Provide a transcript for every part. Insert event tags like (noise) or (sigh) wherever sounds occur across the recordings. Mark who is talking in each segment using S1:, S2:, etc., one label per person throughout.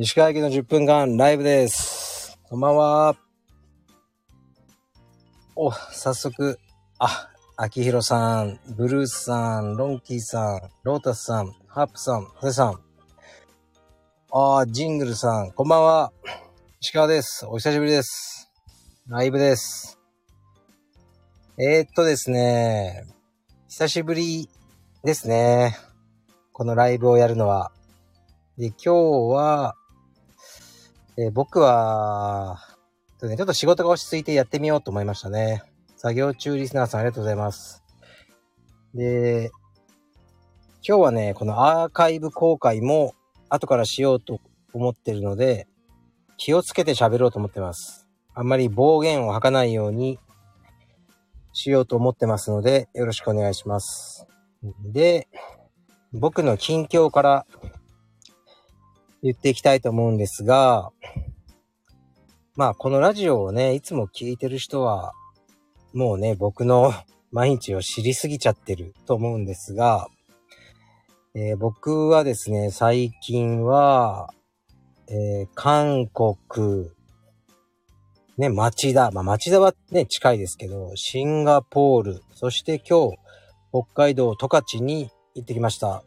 S1: 西川駅の10分間ライブです。こんばんは。お、早速、あ、秋広さん、ブルースさん、ロンキーさん、ロータスさん、ハープさん、ハセさん。あー、ジングルさん、こんばんは。石川です。お久しぶりです。ライブです。えー、っとですね、久しぶりですね。このライブをやるのは。で、今日は、えー僕は、ちょっと仕事が落ち着いてやってみようと思いましたね。作業中リスナーさんありがとうございます。で、今日はね、このアーカイブ公開も後からしようと思ってるので、気をつけて喋ろうと思ってます。あんまり暴言を吐かないようにしようと思ってますので、よろしくお願いします。で、僕の近況から言っていきたいと思うんですが、まあこのラジオをね、いつも聞いてる人は、もうね、僕の (laughs) 毎日を知りすぎちゃってると思うんですが、えー僕はですね、最近は、えー韓国、ね、町田、まあ町田はね、近いですけど、シンガポール、そして今日、北海道十勝に行ってきました。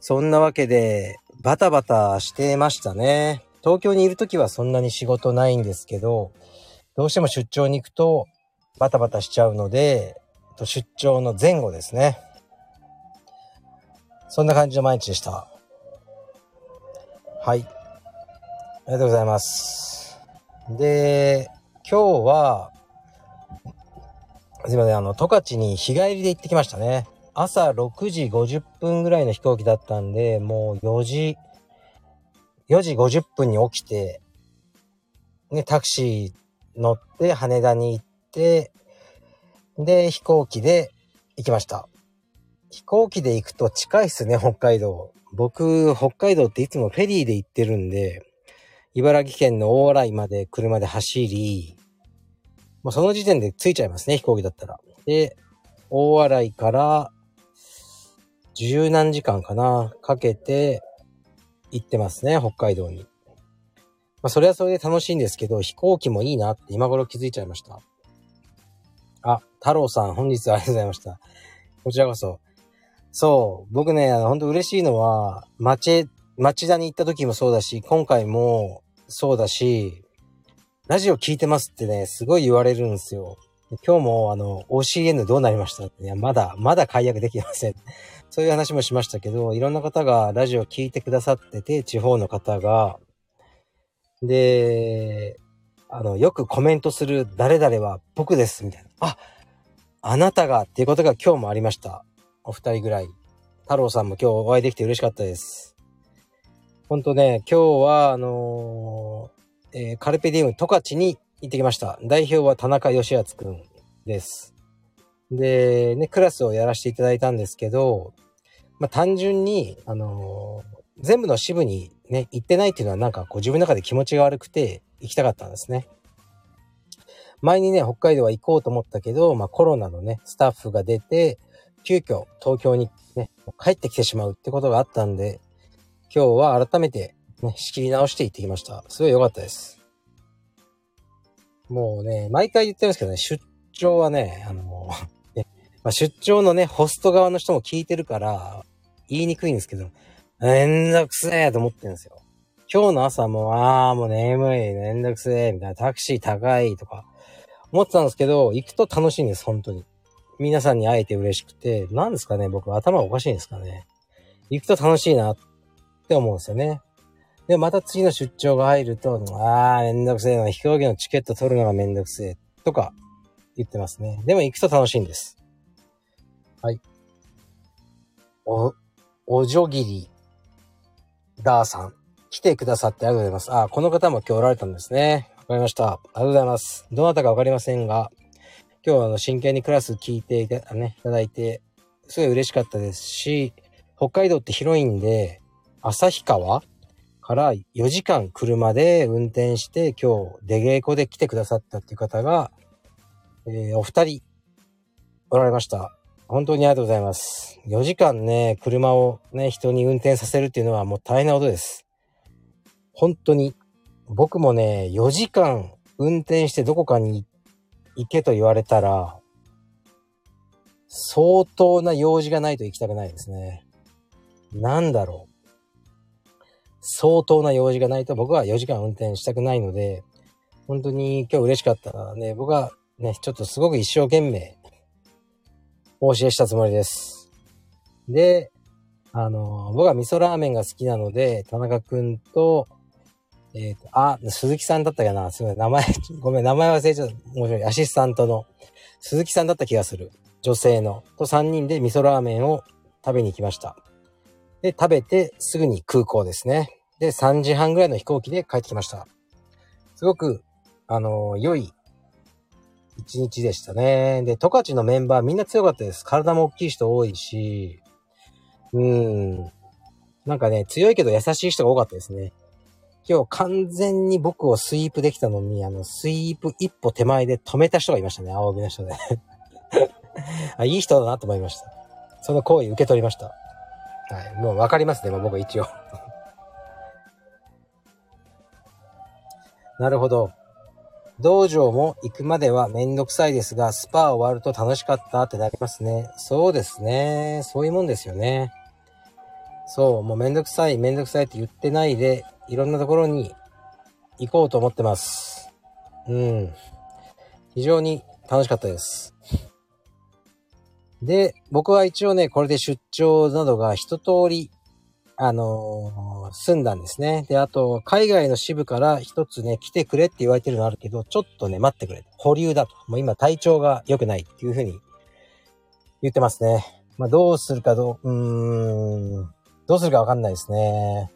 S1: そんなわけで、バタバタしてましたね。東京にいるときはそんなに仕事ないんですけど、どうしても出張に行くとバタバタしちゃうので、出張の前後ですね。そんな感じの毎日でした。はい。ありがとうございます。で、今日は、すいません、あの、十勝に日帰りで行ってきましたね。朝6時50分ぐらいの飛行機だったんで、もう4時、4時50分に起きて、ね、タクシー乗って羽田に行って、で、飛行機で行きました。飛行機で行くと近いっすね、北海道。僕、北海道っていつもフェリーで行ってるんで、茨城県の大洗まで車で走り、もうその時点で着いちゃいますね、飛行機だったら。で、大洗から十何時間かな、かけて行ってますね、北海道に。まあ、それはそれで楽しいんですけど、飛行機もいいなって今頃気づいちゃいました。あ、太郎さん、本日はありがとうございました。こちらこそ。そう、僕ね、あの、本当嬉しいのは、町、町田に行った時もそうだし、今回もそうだし、ラジオ聞いてますってね、すごい言われるんですよ。今日も、あの、OCN どうなりましたって、いや、まだ、まだ解約できません。そういう話もしましたけど、いろんな方がラジオを聞いてくださってて、地方の方が、で、あの、よくコメントする誰々は僕です、みたいな。あ、あなたがっていうことが今日もありました。お二人ぐらい。太郎さんも今日お会いできて嬉しかったです。ほんとね、今日は、あのーえーカルペディウム十勝に行ってきました。代表は田中義敦くんです。で、ね、クラスをやらせていただいたんですけど、まあ、単純に、あのー全部の支部にね、行ってないっていうのはなんかこう自分の中で気持ちが悪くて行きたかったんですね。前にね、北海道は行こうと思ったけど、まあコロナのね、スタッフが出て、急遽東京にね、帰ってきてしまうってことがあったんで、今日は改めてね、仕切り直して行ってきました。すごい良かったです。もうね、毎回言ってるんですけどね、出張はね、あの、ねまあ、出張のね、ホスト側の人も聞いてるから、言いにくいんですけど、めんどくせえと思ってるんですよ。今日の朝も、ああ、もう眠い、めんどくせえ、みたいな、タクシー高いとか、思ってたんですけど、行くと楽しいんです、本当に。皆さんに会えて嬉しくて、なんですかね、僕頭おかしいんですかね。行くと楽しいなって思うんですよね。で、また次の出張が入ると、ああ、めんどくせえな、飛行機のチケット取るのがめんどくせえ、とか言ってますね。でも行くと楽しいんです。はい。お、おじょぎり、ダーさん。来てくださってありがとうございます。あ、この方も今日おられたんですね。わかりました。ありがとうございます。どなたかわかりませんが、今日はあの真剣にクラス聞いていた,、ね、いただいて、すごい嬉しかったですし、北海道って広いんで、旭川から4時間車で運転して今日出稽古で来てくださったっていう方が、えーお二人おられました。本当にありがとうございます。4時間ね、車をね、人に運転させるっていうのはもう大変なことです。本当に、僕もね、4時間運転してどこかに行けと言われたら、相当な用事がないと行きたくないですね。なんだろう。相当な用事がないと僕は4時間運転したくないので、本当に今日嬉しかったな。ね、僕はね、ちょっとすごく一生懸命、お教えしたつもりです。で、あの、僕は味噌ラーメンが好きなので、田中くんと、えっ、ー、と、あ、鈴木さんだったかな？すみません。名前、(laughs) ごめん、名前忘れちゃった。面白い。アシスタントの鈴木さんだった気がする。女性の。と3人で味噌ラーメンを食べに行きました。で、食べてすぐに空港ですね。で、3時半ぐらいの飛行機で帰ってきました。すごく、あの、良い一日でしたね。で、十勝のメンバーみんな強かったです。体も大きい人多いし、うん。なんかね、強いけど優しい人が多かったですね。今日完全に僕をスイープできたのに、あの、スイープ一歩手前で止めた人がいましたね。青帯の人で (laughs) あ。いい人だなと思いました。その行為受け取りました。はい。もうわかりますね、もう僕一応 (laughs) なるほど。道場も行くまではめんどくさいですが、スパー終わると楽しかったってなりますね。そうですね。そういうもんですよね。そう、もうめんどくさい、めんどくさいって言ってないで、いろんなところに行こうと思ってます。うん。非常に楽しかったです。で、僕は一応ね、これで出張などが一通り、あのー、済んだんですね。で、あと、海外の支部から一つね、来てくれって言われてるのあるけど、ちょっとね、待ってくれ。保留だと。もう今体調が良くないっていうふうに言ってますね。まあ、どうするかどう、うーん、どうするかわかんないですね。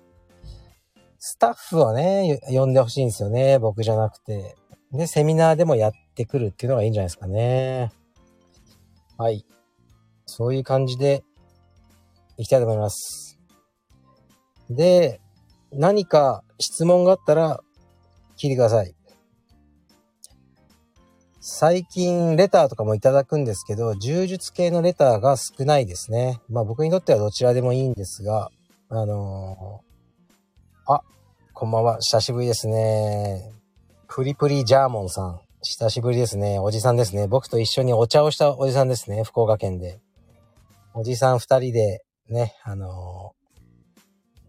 S1: スタッフをね、呼んでほしいんですよね。僕じゃなくて。で、セミナーでもやってくるっていうのがいいんじゃないですかね。はい。そういう感じで、いきたいと思います。で、何か質問があったら、聞いてください。最近レターとかもいただくんですけど、柔術系のレターが少ないですね。まあ僕にとってはどちらでもいいんですが、あのー、あ、こんばんは。久しぶりですね。プリプリジャーモンさん。久しぶりですね。おじさんですね。僕と一緒にお茶をしたおじさんですね。福岡県で。おじさん二人でね、あの、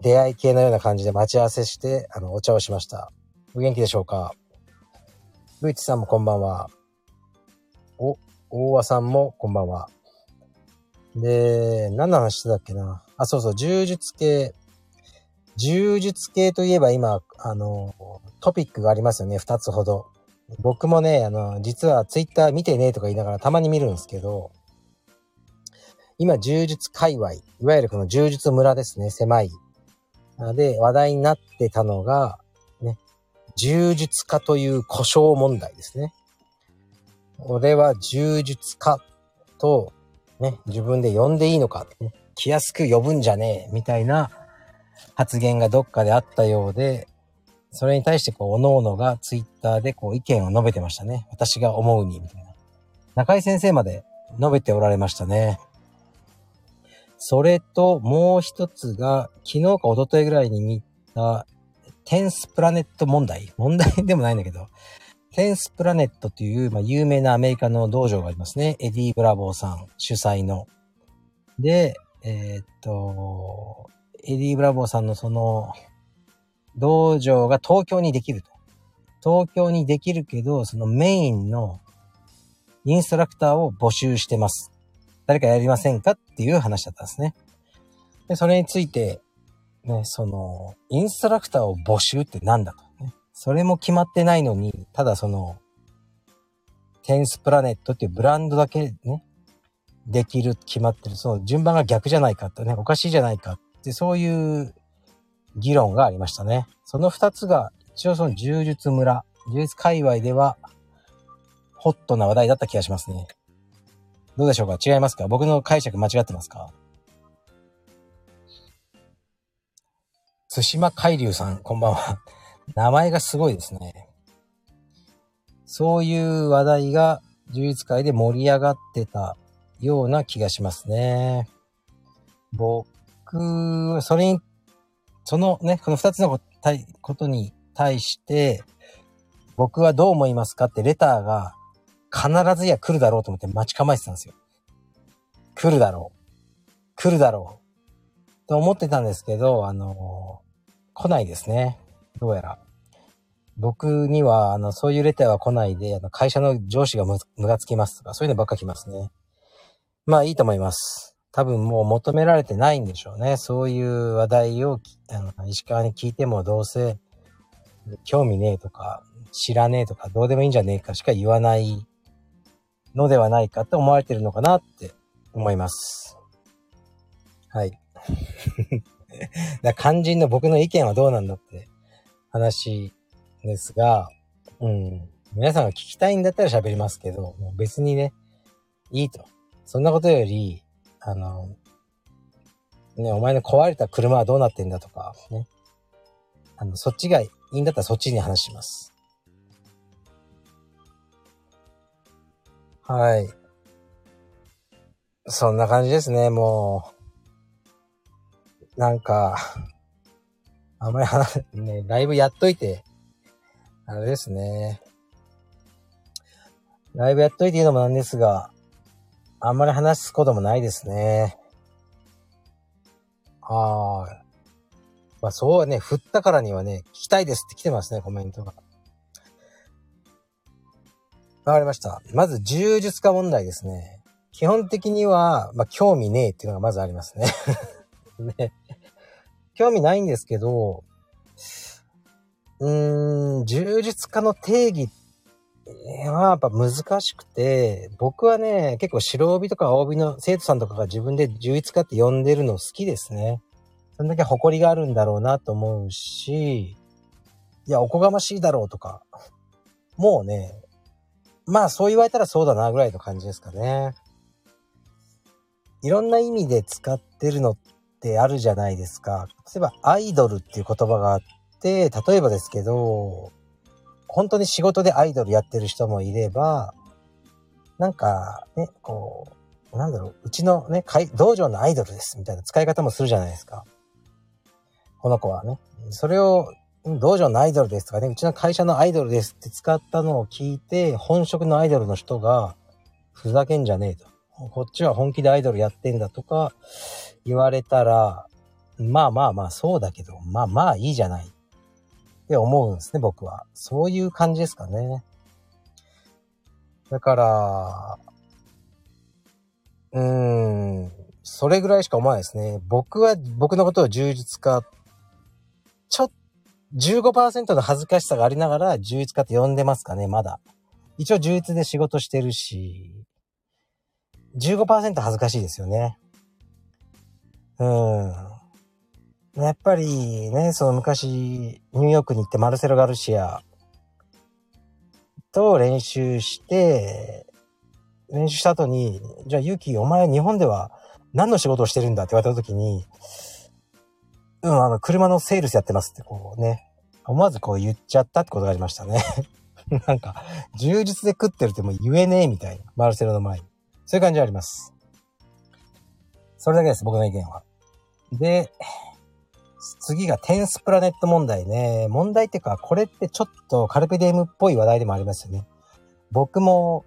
S1: 出会い系のような感じで待ち合わせして、あの、お茶をしました。お元気でしょうか？ルイチさんもこんばんは。お、大和さんもこんばんは。で、何の話してたっけな？あ、そうそう、柔術系。柔術系といえば今、あの、トピックがありますよね。二つほど。僕もね、あの、実はツイッター見てねとか言いながらたまに見るんですけど、今、柔術界隈、いわゆるこの柔術村ですね、狭い。で、話題になってたのが、ね、柔術家という故障問題ですね。俺は柔術家と、ね、自分で呼んでいいのか、ね、気安く呼ぶんじゃねえ、みたいな発言がどっかであったようで、それに対してこう、各々がツイッターでこう意見を述べてましたね。私が思うに、みたいな。中井先生まで述べておられましたね。それと、もう一つが、昨日か一昨日ぐらいに見た、10th Planet 問題問題でもないんだけど、10th Planet という、まあ、有名なアメリカの道場がありますね。エディ・ブラボーさん主催の。で、えー、っと、エディ・ブラボーさんのその、道場が東京にできると。東京にできるけど、そのメインのインストラクターを募集してます。誰かやりませんかっていう話だったんですね。で、それについて、ね、その、インストラクターを募集って何だとね。それも決まってないのに、ただその、テンスプラネットっていうブランドだけね、できる、決まってる。その順番が逆じゃないかってね、おかしいじゃないかって、そういう議論がありましたね。その二つが、一応その柔術村、柔術界隈では、ホットな話題だった気がしますね。どうでしょうか？違いますか？僕の解釈間違ってますか？津島海流さん、こんばんは。(laughs) 名前がすごいですね。そういう話題が充実会で盛り上がってたような気がしますね。僕、それに、そのね、この二つのたいことに対して、僕はどう思いますか？ってレターが必ずや来るだろうと思って待ち構えてたんですよ。来るだろう。来るだろう。と思ってたんですけど、あのー、来ないですね。どうやら。僕には、あの、そういうレターは来ないで、あの、会社の上司がむ、むがつきますとか、そういうのばっか来ますね。まあ、いいと思います。多分もう求められてないんでしょうね。そういう話題を、あの、石川に聞いてもどうせ、興味ねえとか、知らねえとか、どうでもいいんじゃねえかしか言わないのではないかって思われてるのかなって思います。はい。(laughs) だ肝心の僕の意見はどうなんだって話ですが、うん。皆さんが聞きたいんだったら喋りますけど、もう別にね、いいと。そんなことより、あの、ね、お前の壊れた車はどうなってんだとか、ね。あの、そっちがいいんだったらそっちに話します。はい。そんな感じですね、もう。なんか、あんまり話、ね、ライブやっといて、あれですね。ライブやっといていいのもなんですが、あんまり話すこともないですね。ああ。まあそうね、振ったからにはね、聞きたいですって来てますね、コメントが。わかりました。まず、柔術家問題ですね。基本的には、まあ、興味ねえっていうのがまずありますね。(laughs) ね。興味ないんですけど、うーん、柔術家の定義はやっぱ難しくて、僕はね、結構白帯とか青帯の生徒さんとかが自分で柔術家って呼んでるの好きですね。そんだけ誇りがあるんだろうなと思うし、いや、おこがましいだろうとか、もうね、まあそう言われたらそうだなぐらいの感じですかね。いろんな意味で使ってるのってあるじゃないですか。例えばアイドルっていう言葉があって、例えばですけど、本当に仕事でアイドルやってる人もいれば、なんかね、こう、なんだろう、うちのね、道場のアイドルですみたいな使い方もするじゃないですか。この子はね。それを、道場のアイドルですとかね、うちの会社のアイドルですって使ったのを聞いて、本職のアイドルの人が、ふざけんじゃねえと。こっちは本気でアイドルやってんだとか言われたら、まあまあまあそうだけど、まあまあいいじゃないって思うんですね、僕は。そういう感じですかね。だから、うーん、それぐらいしか思わないですね。僕は、僕のことを充実家、ちょっ、15%の恥ずかしさがありながら充実家って呼んでますかね、まだ。一応充実で仕事してるし、15%恥ずかしいですよね。うん。やっぱりね、その昔、ニューヨークに行ってマルセロ・ガルシアと練習して、練習した後に、じゃあユキ、お前日本では何の仕事をしてるんだって言われた時に、うん、あの、車のセールスやってますってこうね、思わずこう言っちゃったってことがありましたね。(laughs) なんか、充実で食ってるってもう言えねえみたいな。マルセロの前に。そういう感じはあります。それだけです、僕の意見は。で、次がテンスプラネット問題ね。問題っていうか、これってちょっとカルペディエムっぽい話題でもありますよね。僕も、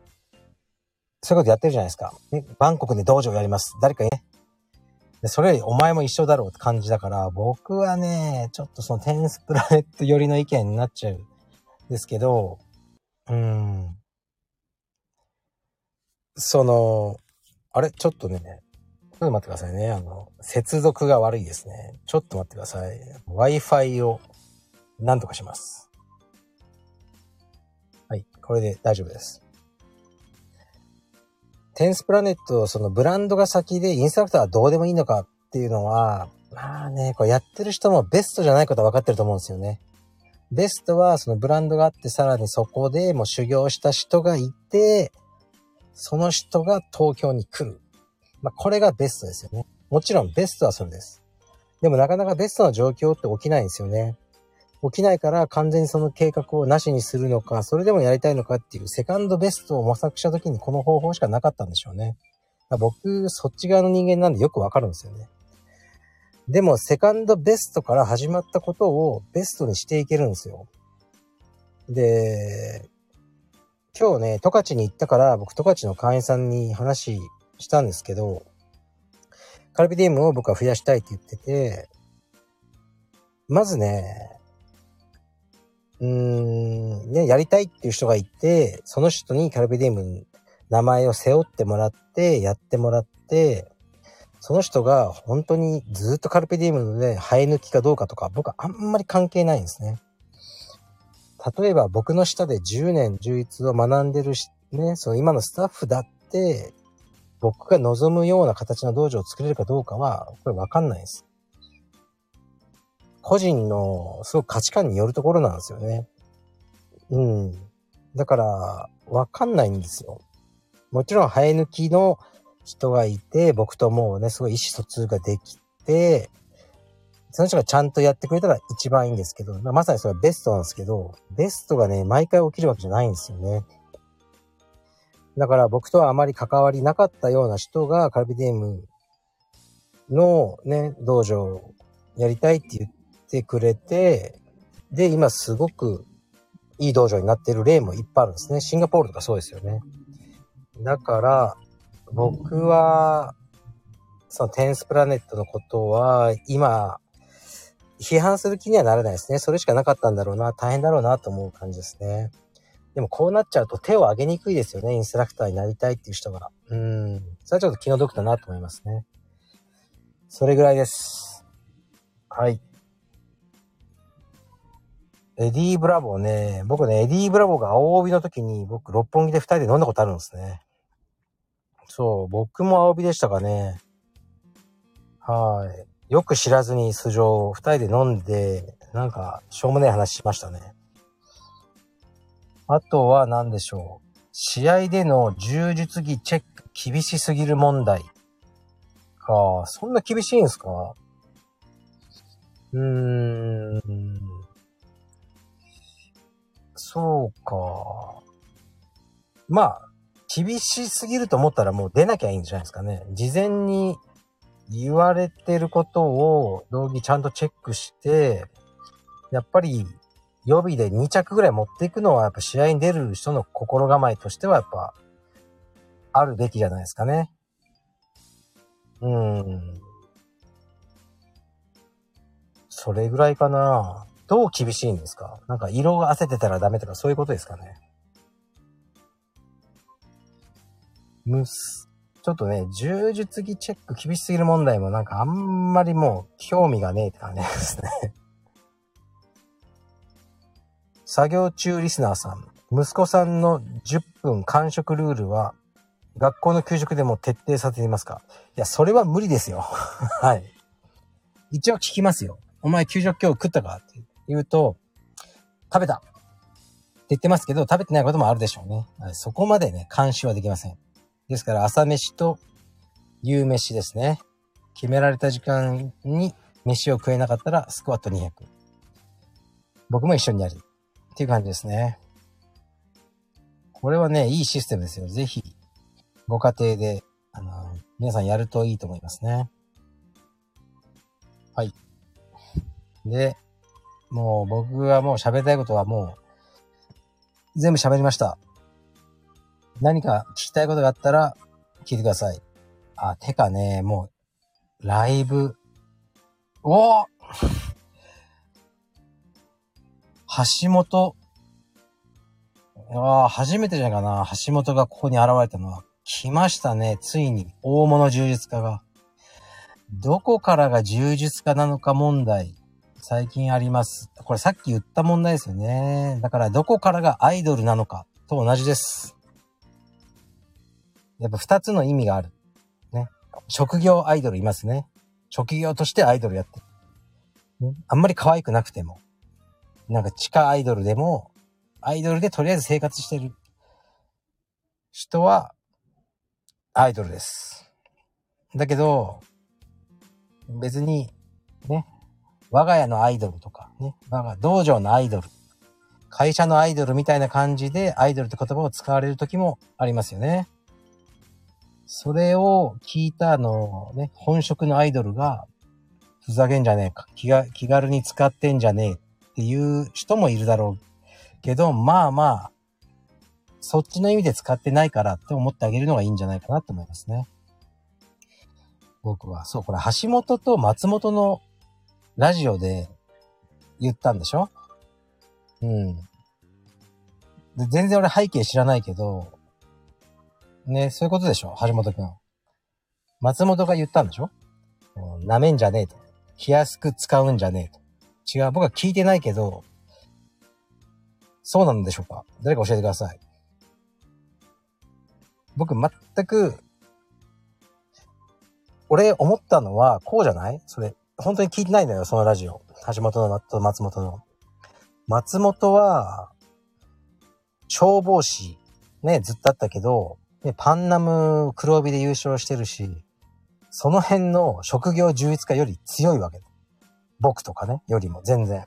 S1: そういうことやってるじゃないですか。バンコクで道場やります。誰かね。でそれよりお前も一緒だろうって感じだから、僕はね、ちょっとそのテンスプラネット寄りの意見になっちゃうんですけど、うん。その、あれ？ちょっとね、ちょっと待ってくださいね。あの、接続が悪いですね。ちょっと待ってください。Wi-Fi を何とかします。はい。これで大丈夫です。テンスプラネット、そのブランドが先でインストラクターはどうでもいいのかっていうのは、まあね、こうやってる人もベストじゃないことは分かってると思うんですよね。ベストはそのブランドがあってさらにそこでもう修行した人がいて、その人が東京に来る。まあ、これがベストですよね。もちろんベストはそれです。でもなかなかベストな状況って起きないんですよね。起きないから完全にその計画をなしにするのか、それでもやりたいのかっていうセカンドベストを模索した時にこの方法しかなかったんでしょうね。僕、そっち側の人間なんでよくわかるんですよね。でも、セカンドベストから始まったことをベストにしていけるんですよ。で、今日ね、十勝に行ったから、僕十勝の会員さんに話したんですけど、カルビディウムを僕は増やしたいって言ってて、まずね、うーん、ね、やりたいっていう人がいて、その人にカルビディウム名前を背負ってもらって、やってもらって、その人が本当にずっとカルペディウムで生え抜きかどうかとか、僕はあんまり関係ないんですね。例えば僕の下で10年充実を学んでるし、ね、その今のスタッフだって、僕が望むような形の道場を作れるかどうかは、これわかんないです。個人のすごく価値観によるところなんですよね。うん。だから、わかんないんですよ。もちろん生え抜きの人がいて、僕ともうね、すごい意思疎通ができて、その人がちゃんとやってくれたら一番いいんですけど、まさにそれはベストなんですけど、ベストがね、毎回起きるわけじゃないんですよね。だから僕とはあまり関わりなかったような人がカルビディウムのね、道場をやりたいって言ってくれて、で、今すごくいい道場になってる例もいっぱいあるんですね。シンガポールとかそうですよね。だから、僕は、そのテンスプラネットのことは、今、批判する気にはならないですね。それしかなかったんだろうな、大変だろうなと思う感じですね。でもこうなっちゃうと手を挙げにくいですよね。インストラクターになりたいっていう人が。うん。それはちょっと気の毒だなと思いますね。それぐらいです。はい。エディ・ブラボーね。僕ね、エディ・ブラボーが青帯の時に僕六本木で二人で飲んだことあるんですね。そう、僕も青帯でしたかね。はい。よく知らずに素性、二人で飲んで、なんか、しょうもない話しましたね。あとは何でしょう。試合での柔術着チェック厳しすぎる問題。か、そんな厳しいんすか？うーん。そうか。まあ、厳しすぎると思ったらもう出なきゃいいんじゃないですかね。事前に言われてることを道着ちゃんとチェックして、やっぱり予備で2着ぐらい持っていくのはやっぱ試合に出る人の心構えとしてはやっぱあるべきじゃないですかね。うん。それぐらいかな。どう厳しいんですか？なんか色が焦ってたらダメとかそういうことですかね？むす、ちょっとね、柔術着チェック厳しすぎる問題もなんかあんまりもう興味がねえって感じですね作業中リスナーさん。息子さんの10分間食ルールは学校の給食でも徹底させていますか？いや、それは無理ですよ。(laughs) はい。一応聞きますよ。お前給食今日食ったか？って言うと、食べたって言ってますけど、食べてないこともあるでしょうね。そこまでね、監視はできません。ですから朝飯と夕飯ですね。決められた時間に飯を食えなかったらスクワット200。僕も一緒にやる。っていう感じですね。これはね、いいシステムですよ。ぜひ、ご家庭で、あの、皆さんやるといいと思いますね。はい。で、もう僕はもう喋りたいことはもう、全部喋りました。何か聞きたいことがあったら聞いてください。あ、てかね、もう、ライブ、お橋本、ああ、初めてじゃないかな。橋本がここに現れたのは。来ましたね。ついに、大物柔術家が。どこからが柔術家なのか問題。最近あります。これさっき言った問題ですよね。だからどこからがアイドルなのかと同じです。やっぱ二つの意味がある。ね。職業アイドルいますね。職業としてアイドルやってる。ね、あんまり可愛くなくても。なんか地下アイドルでも、アイドルでとりあえず生活してる人は、アイドルです。だけど、別に、ね、我が家のアイドルとか、ね、我が道場のアイドル、会社のアイドルみたいな感じでアイドルって言葉を使われる時もありますよね。それを聞いたあのね、本職のアイドルが、ふざけんじゃねえか。気が、気軽に使ってんじゃねえっていう人もいるだろうけど、まあまあ、そっちの意味で使ってないからって思ってあげるのがいいんじゃないかなと思いますね。僕は。そう、これ橋本と松本のラジオで言ったんでしょ？うん。で、全然俺背景知らないけど、ね、そういうことでしょ？橋本くん。松本が言ったんでしょ？舐めんじゃねえと。気安く使うんじゃねえと。違う、僕は聞いてないけど、そうなんでしょうか？誰か教えてください。僕全く、俺思ったのは、こうじゃない？それ、本当に聞いてないんだよ、そのラジオ。橋本の松本の。松本は、消防士、ね、ずっとあったけど、ね、パンナム黒帯で優勝してるし、その辺の職業充実化より強いわけ。僕とかね、よりも全然。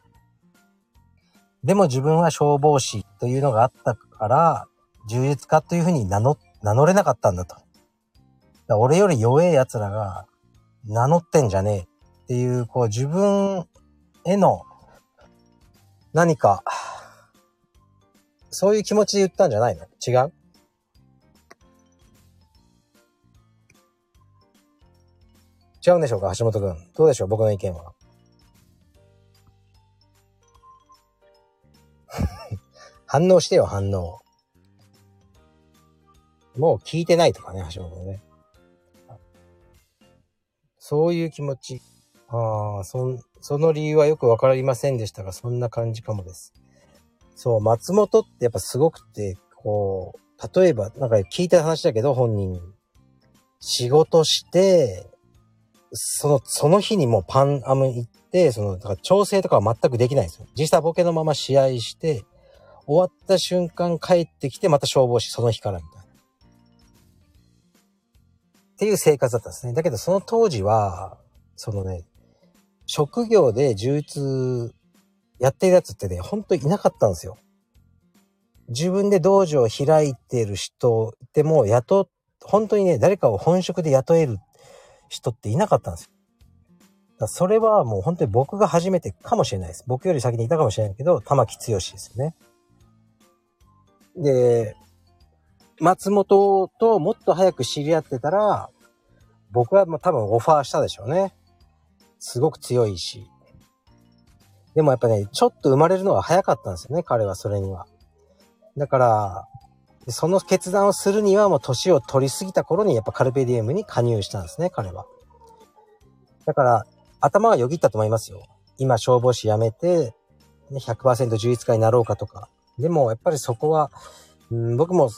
S1: でも自分は消防士というのがあったから、充実化というふうに名乗、名乗れなかったんだと。だ俺より弱え奴らが名乗ってんじゃねえっていう、こう自分への何か、そういう気持ちで言ったんじゃないの？違う？違うんでしょうか？橋本くん。どうでしょう？僕の意見は。(laughs) 反応してよ、反応。もう聞いてないとかね、橋本ね。そういう気持ち。ああ、そ、その理由はよくわかりませんでしたが、そんな感じかもです。そう、松本ってやっぱすごくて、こう、例えば、なんか聞いた話だけど、本人に。仕事して、その、その日にもうパンアム行って、その、だから調整とかは全くできないんですよ。実際ボケのまま試合して、終わった瞬間帰ってきて、また消防士その日からみたいな。っていう生活だったんですね。だけどその当時は、そのね、職業で充実やってるやつってね、ほんといなかったんですよ。自分で道場を開いてる人でも雇、本当にね、誰かを本職で雇える人っていなかったんですよ。だそれはもう本当に僕が初めてかもしれないです。僕より先にいたかもしれないけど、玉木剛ですよね。で、松本ともっと早く知り合ってたら、僕はもう多分オファーしたでしょうね。すごく強いし。でもやっぱね、ちょっと生まれるのは早かったんですよね、彼はそれには。だから、その決断をするにはもう年を取りすぎた頃にやっぱカルペディエムに加入したんですね、彼は。だから、頭はよぎったと思いますよ。今消防士辞めて、100%充実化になろうかとか。でも、やっぱりそこは、うん、僕も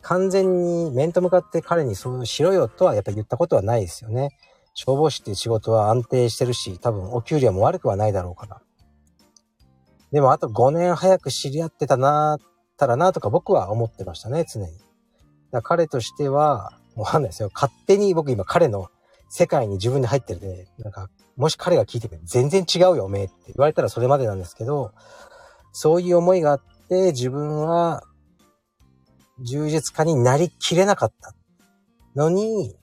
S1: 完全に面と向かって彼にそうしろよとはやっぱ言ったことはないですよね。消防士っていう仕事は安定してるし、多分お給料も悪くはないだろうから。でもあと5年早く知り合ってたな、たらなとか僕は思ってましたね、常に。だ彼としては、わかんないですよ。勝手に僕今彼の世界に自分で入ってるで、なんか、もし彼が聞いてくれ全然違うよ、おめえって言われたらそれまでなんですけど、そういう思いがあって、自分は充実家になりきれなかったのに、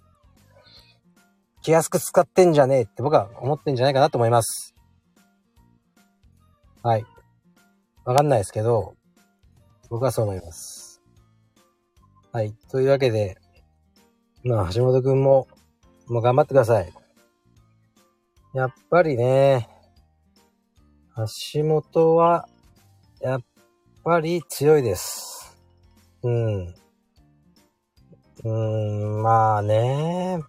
S1: 気安く使ってんじゃねえって僕は思ってんじゃないかなと思います。はい。わかんないですけど、僕はそう思います。はい。というわけで、まあ、橋本くんも、もう頑張ってください。やっぱりね、橋本は、やっぱり強いです。うん。うーん、まあね。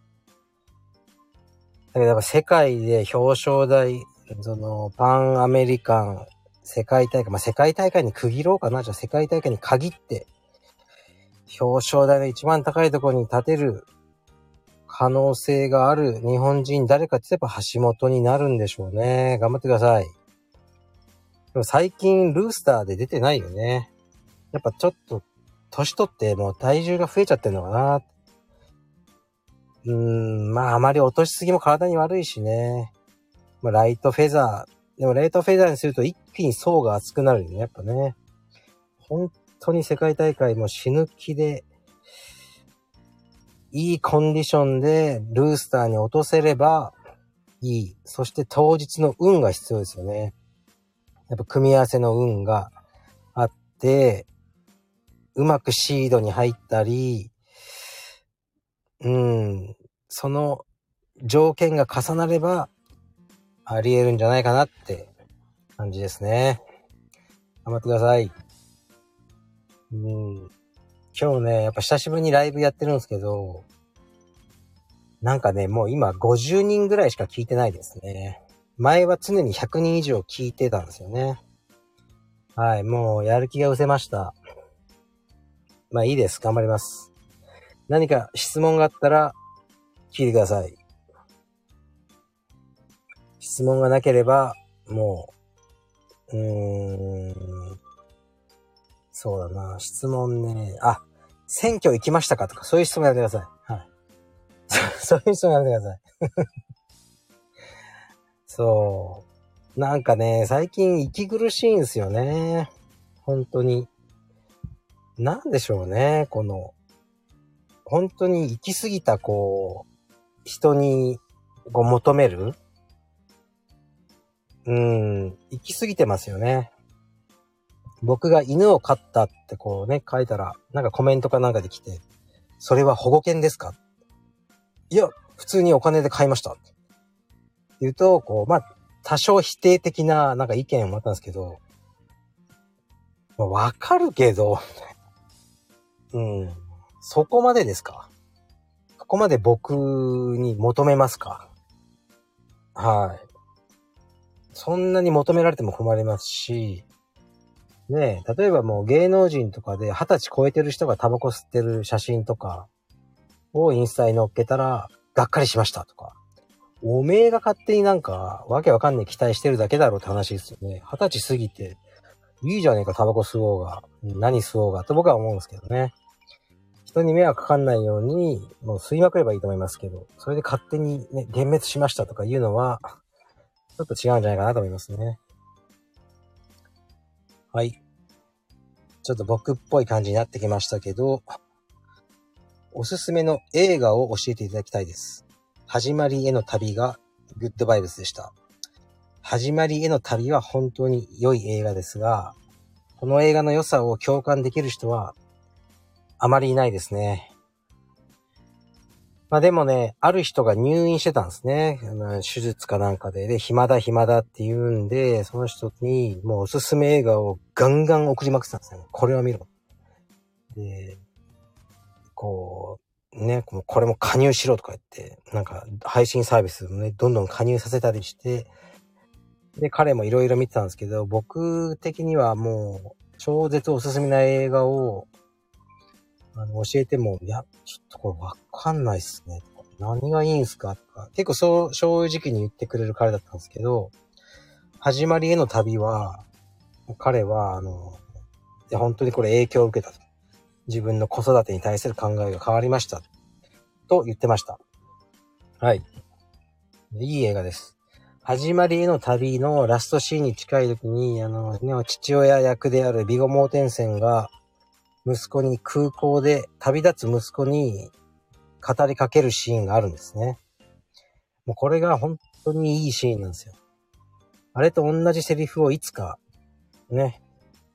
S1: だけどやっぱ世界で表彰台、その、パンアメリカン、世界大会、まあ世界大会に区切ろうかな。じゃあ世界大会に限って、表彰台が一番高いところに立てる可能性がある日本人誰かって言えば橋本になるんでしょうね。頑張ってください。でも最近ルースターで出てないよね。やっぱちょっと年取ってもう体重が増えちゃってるのかな。うーん、まああまり落としすぎも体に悪いしね。まあライトフェザー。でもライトフェザーにすると一気に層が厚くなるよね。やっぱね。本当に世界大会も死ぬ気で、いいコンディションでルースターに落とせれば、いい。そして当日の運が必要ですよね。やっぱ組み合わせの運があって、うまくシードに入ったり、うん、その条件が重なれば、あり得るんじゃないかなって感じですね。頑張ってください。うん。今日ね、やっぱ久しぶりにライブやってるんですけど、なんかね、もう今50人ぐらいしか聞いてないですね。前は常に100人以上聞いてたんですよね。はい、もうやる気が失せました。まあいいです。頑張ります。何か質問があったら聞いてください。質問がなければ、もう、うーん、そうだな、質問ね、あ、選挙行きましたか？とか、そういう質問やめてください。はい。(laughs) そういう質問やめてください。(laughs) そう。なんかね、最近息苦しいんですよね。本当に。なんでしょうね、この、本当に行き過ぎた、こう、人に、こう求める？うん、行き過ぎてますよね。僕が犬を飼ったってこうね、書いたら、なんかコメントかなんかで来て、それは保護犬ですか？いや、普通にお金で買いました。言うと、こう、まあ、多少否定的ななんか意見をもらったんですけど、まあ、わかるけど、(laughs) うん、そこまでですか？そこまで僕に求めますか？はい。そんなに求められても困りますし、ねえ、例えばもう芸能人とかで二十歳超えてる人がタバコ吸ってる写真とかをインスタに載っけたら、がっかりしましたとか。おめえが勝手になんか、わけわかんねえ期待してるだけだろうって話ですよね。二十歳過ぎて、いいじゃねえか、タバコ吸おうが。何吸おうが。と僕は思うんですけどね。人に迷惑かかんないように、もう吸いまくればいいと思いますけど、それで勝手にね、幻滅しましたとか言うのは、ちょっと違うんじゃないかなと思いますね。はい。ちょっと僕っぽい感じになってきましたけど、おすすめの映画を教えていただきたいです。始まりへの旅がグッドバイブスでした。始まりへの旅は本当に良い映画ですが、この映画の良さを共感できる人はあまりいないですね。まあでもね、ある人が入院してたんですね。手術かなんかで。で、暇だ暇だって言うんで、その人にもうおすすめ映画をガンガン送りまくってたんですね。これを見ろ。で、こう、ね、これも加入しろとか言って、なんか配信サービスをね、どんどん加入させたりして、で、彼もいろいろ見てたんですけど、僕的にはもう、超絶おすすめな映画をあの、教えても、いや、ちょっとこれわかんないっすね。何がいいんすか？とか、結構そう、正直に言ってくれる彼だったんですけど、始まりへの旅は、彼は、あの、いや、本当にこれ影響を受けたと。自分の子育てに対する考えが変わりました。と言ってました。はい。いい映画です。始まりへの旅のラストシーンに近い時に、あの、ね、父親役であるビゴモーテンセンが、息子に空港で旅立つ息子に語りかけるシーンがあるんですね。もうこれが本当にいいシーンなんですよ。あれと同じセリフをいつか、ね、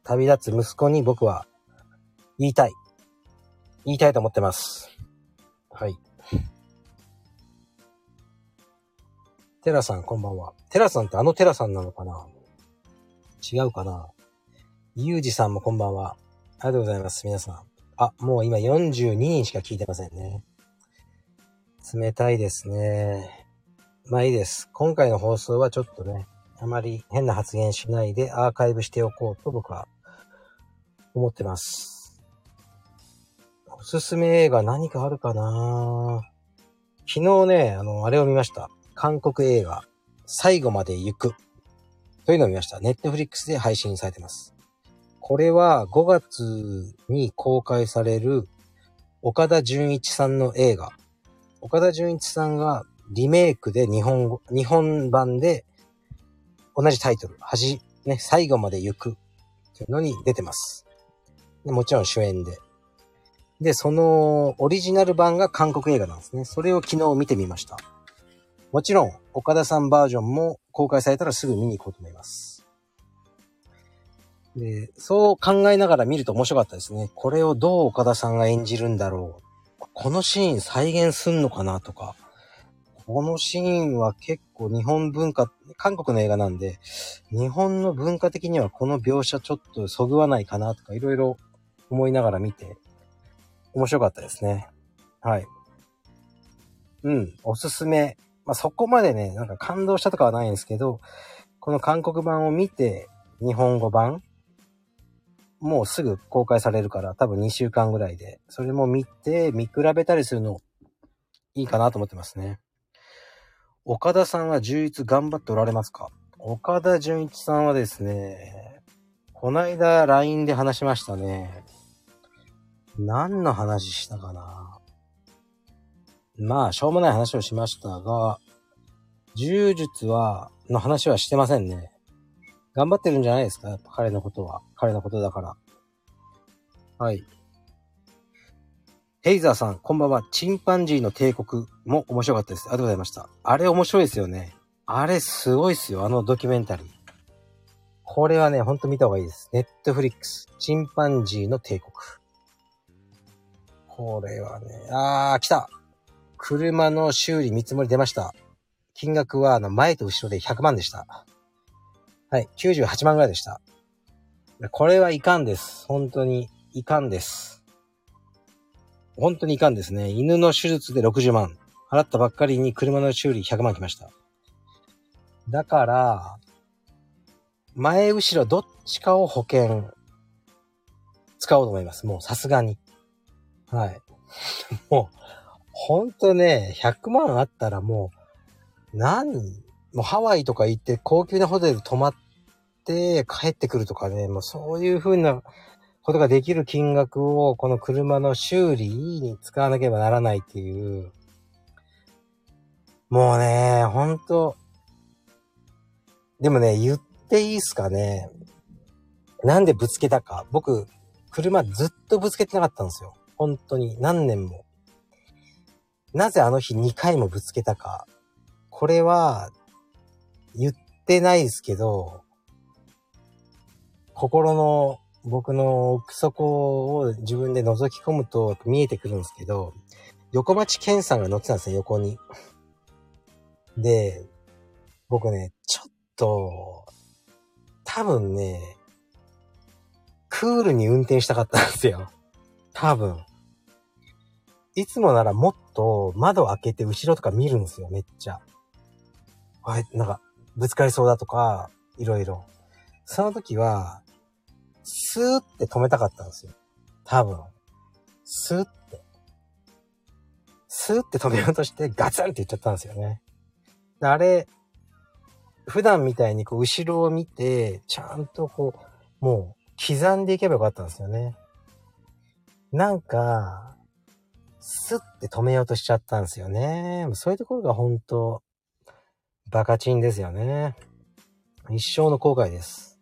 S1: 旅立つ息子に僕は言いたい。言いたいと思ってます。はい。テラさん、こんばんは。テラさんってあのテラさんなのかな？違うかな？ユージさんもこんばんは。ありがとうございます、皆さん。あ、もう今42人しか聞いてませんね。冷たいですね。まあいいです。今回の放送はちょっとね、あまり変な発言しないでアーカイブしておこうと僕は思ってます。おすすめ映画何かあるかな？昨日ね、あの、あれを見ました。韓国映画、最後まで行く。というのを見ました。ネットフリックスで配信されてます。これは5月に公開される岡田純一さんの映画。岡田純一さんがリメイクで日本語、日本版で同じタイトル、はじ、ね、最後まで行くというのに出てます。もちろん主演で。で、そのオリジナル版が韓国映画なんですね。それを昨日見てみました。もちろん、岡田さんバージョンも公開されたらすぐ見に行こうと思います。で、そう考えながら見ると面白かったですね。これをどう岡田さんが演じるんだろう。このシーン再現すんのかなとか。このシーンは結構日本文化、韓国の映画なんで、日本の文化的にはこの描写ちょっとそぐわないかなとかいろいろ思いながら見て、面白かったですね。はい。うん、おすすめ。まあ、そこまでね、なんか感動したとかはないんですけど、この韓国版を見て、日本語版、もうすぐ公開されるから、多分2週間ぐらいで、それも見て、見比べたりするの、いいかなと思ってますね。岡田さんは充実頑張っておられますか？岡田純一さんはですね、こないだ LINE で話しましたね。何の話したかな？まあ、しょうもない話をしましたが、柔術は、の話はしてませんね。頑張ってるんじゃないですか？やっぱ彼のことは。彼のことだから。はい。ヘイザーさん、こんばんは。チンパンジーの帝国も面白かったです。ありがとうございました。あれ面白いですよね。あれすごいっすよ。あのドキュメンタリー。これはね、ほんと見た方がいいです。ネットフリックス。チンパンジーの帝国。これはね、あー、来た車の修理見積もり出ました。金額は、あの、前と後ろで100万でした。はい、98万ぐらいでした。これはいかんです。本当に、いかんです。本当にいかんですね。犬の手術で60万。払ったばっかりに車の修理100万来ました。だから、前後ろどっちかを保険、使おうと思います。もうさすがに。はい。(laughs) もう、ほんとね、100万あったらもう、何もうハワイとか行って高級なホテル泊まって帰ってくるとかね、もうそういう風なことができる金額をこの車の修理に使わなければならないっていう。もうね、ほんと。でもね、言っていいっすかね。なんでぶつけたか。僕、車ずっとぶつけてなかったんですよ。本当に。何年も。なぜあの日2回もぶつけたか。これは、言ってないですけど、心の僕の奥底を自分で覗き込むと見えてくるんですけど、横町健さんが乗ってたんですよ、横に。で、僕ね、ちょっと、多分ね、クールに運転したかったんですよ。多分。いつもならもっと窓開けて後ろとか見るんですよ、めっちゃ。はい、なんか、ぶつかりそうだとか、いろいろ。その時は、スーって止めたかったんですよ。多分。スーって。スーって止めようとしてガツンって言っちゃったんですよね。あれ、普段みたいにこう後ろを見て、ちゃんとこう、もう刻んでいけばよかったんですよね。なんか、スッて止めようとしちゃったんですよね。そういうところが本当バカチンですよね。一生の後悔です。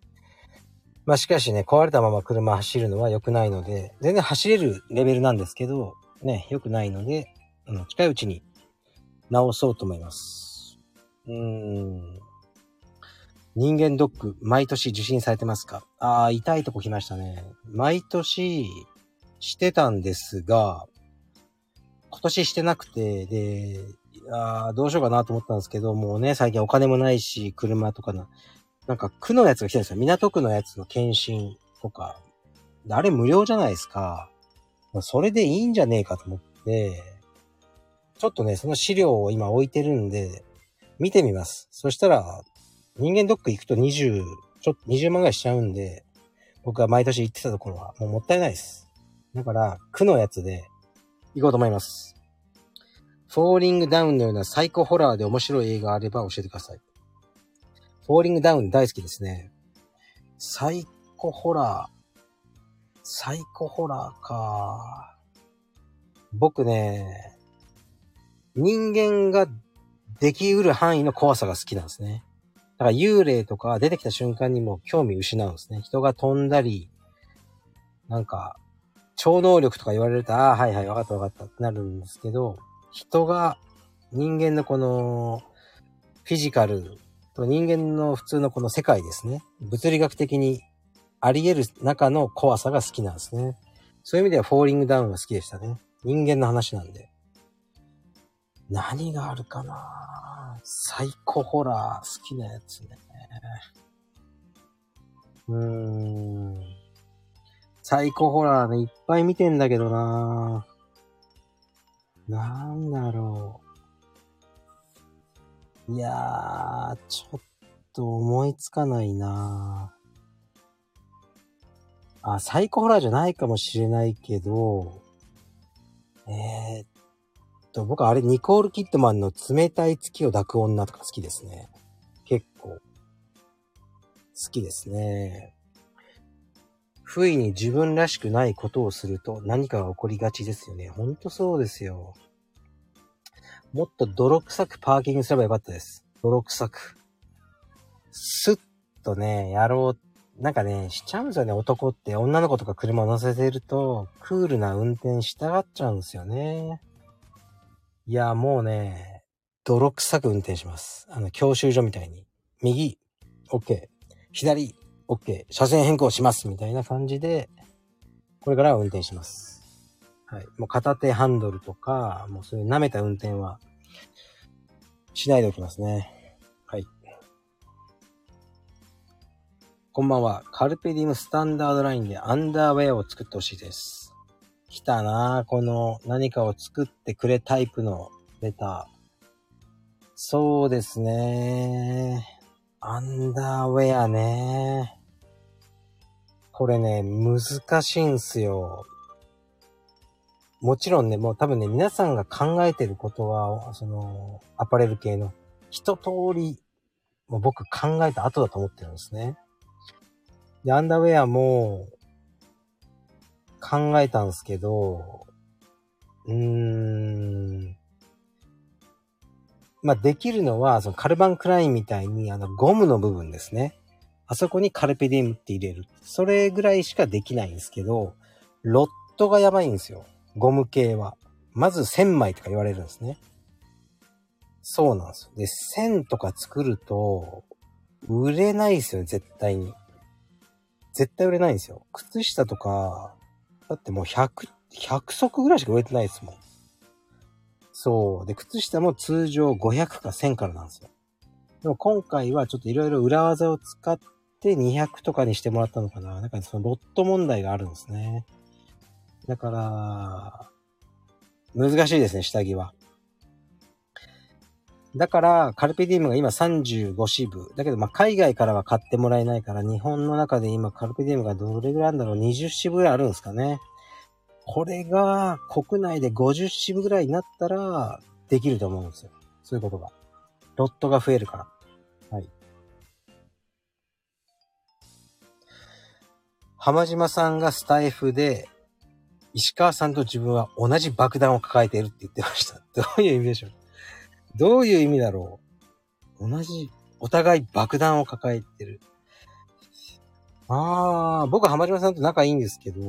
S1: まあしかしね、壊れたまま車走るのは良くないので、全然走れるレベルなんですけど、ね、良くないので、うん、近いうちに直そうと思います。うーん。人間ドック、毎年受診されてますか？ああ、痛いとこ来ましたね。毎年してたんですが、今年してなくて、で、あどうしようかなと思ったんですけど、もうね、最近お金もないし、車とかな、なんか区のやつが来てるんですよ。港区のやつの検診とか。あれ無料じゃないですか。それでいいんじゃねえかと思って、ちょっとね、その資料を今置いてるんで、見てみます。そしたら、人間ドック行くと20、ちょっと20万ぐらいしちゃうんで、僕が毎年行ってたところはもうもったいないです。だから、区のやつで行こうと思います。フォーリングダウンのようなサイコホラーで面白い映画あれば教えてください。フォーリングダウン大好きですね。サイコホラー。サイコホラーか。僕ね、人間ができうる範囲の怖さが好きなんですね。だから幽霊とか出てきた瞬間にも興味失うんですね。人が飛んだり、なんか、超能力とか言われると、ああ、はいはい、わかったわかったってなるんですけど、人が、人間のこの、フィジカルと人間の普通のこの世界ですね。物理学的にあり得る中の怖さが好きなんですね。そういう意味ではフォーリングダウンが好きでしたね。人間の話なんで。何があるかなサイコホラー好きなやつね。うーん。サイコホラーね、いっぱい見てんだけどななんだろう。いやー、ちょっと思いつかないなあ、サイコホラーじゃないかもしれないけど、えー、っと、僕あれ、ニコール・キットマンの冷たい月を抱く女とか好きですね。結構。好きですね。不意に自分らしくないことをすると何かが起こりがちですよね。ほんとそうですよ。もっと泥臭くパーキングすればよかったです。泥臭く。スッとね、やろうなんかね、しちゃうんですよね、男って女の子とか車乗せてると、クールな運転したがっちゃうんですよね。いや、もうね、泥臭く運転します。あの、教習所みたいに。右、OK。左、OK。車線変更します。みたいな感じで、これからは運転します。はい。もう片手ハンドルとか、もうそういう舐めた運転は、しないでおきますね。はいこんばんは。カルペディムスタンダードラインでアンダーウェアを作ってほしいです。来たなぁ、この何かを作ってくれタイプのレター。そうですね。アンダーウェアね。これね、難しいんすよ。もちろんね、もう多分ね、皆さんが考えてることは、その、アパレル系の一通り、もう僕考えた後だと思ってるんですね。で、アンダーウェアも考えたんですけど、うーん。まあ、できるのは、そのカルバンクラインみたいに、あの、ゴムの部分ですね。あそこにカルペディウムって入れる。それぐらいしかできないんですけど、ロットがやばいんですよ。ゴム系は。まず1000枚とか言われるんですね。そうなんですよ。で、1000とか作ると、売れないですよ、絶対に。絶対売れないんですよ。靴下とか、だってもう100、100足ぐらいしか売れてないですもん。そう。で、靴下も通常500か1000からなんですよ。でも今回はちょっといろいろ裏技を使って200とかにしてもらったのかな。だかそのロット問題があるんですね。だから、難しいですね、下着は。だから、カルペディウムが今35支部。だけど、ま、海外からは買ってもらえないから、日本の中で今、カルペディウムがどれぐらいあるんだろう ?20 支部ぐらいあるんですかね。これが、国内で50支部ぐらいになったら、できると思うんですよ。そういうことが。ロットが増えるから。はい。浜島さんがスタイフで、石川さんと自分は同じ爆弾を抱えているって言ってました。(laughs) どういう意味でしょう？どういう意味だろう？同じ、お互い爆弾を抱えてる。ああ、僕は浜島さんと仲いいんですけど、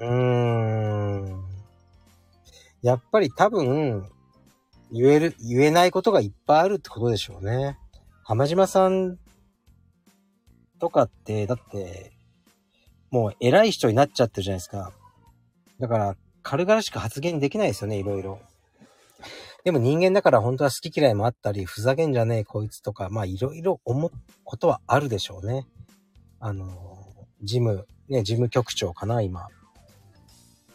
S1: うーん。やっぱり多分、言える、言えないことがいっぱいあるってことでしょうね。浜島さんとかって、だって、もう偉い人になっちゃってるじゃないですか。だから、軽々しく発言できないですよね、いろいろ。でも人間だから本当は好き嫌いもあったり、ふざけんじゃねえこいつとか、まあいろいろ思うことはあるでしょうね。あの、事務、ね、事務局長かな、今。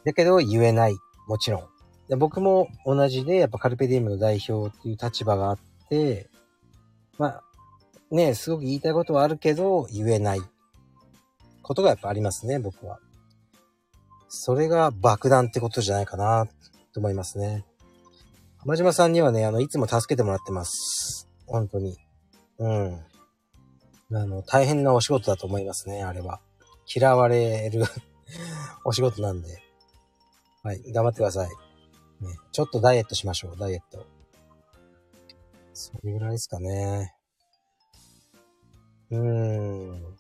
S1: だけど言えない。もちろん。で僕も同じで、やっぱカルペディウムの代表っていう立場があって、まあ、ね、すごく言いたいことはあるけど、言えないことがやっぱありますね、僕は。それが爆弾ってことじゃないかな、と思いますね。浜島さんにはね、あの、いつも助けてもらってます。本当に。うん。あの、大変なお仕事だと思いますね、あれは。嫌われる (laughs) お仕事なんで。はい、頑張ってください。ね、ちょっとダイエットしましょう、ダイエット。それぐらいですかね。うーん。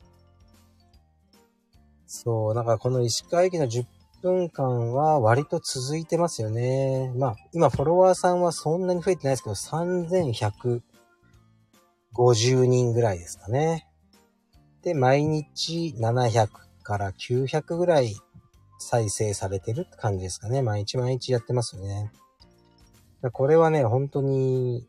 S1: そう、なんかこの石川駅の10分間は割と続いてますよね。まあ、今フォロワーさんはそんなに増えてないですけど、3150人ぐらいですかね。で、毎日700から900ぐらい再生されてるって感じですかね。毎日毎日やってますよね。これはね、本当に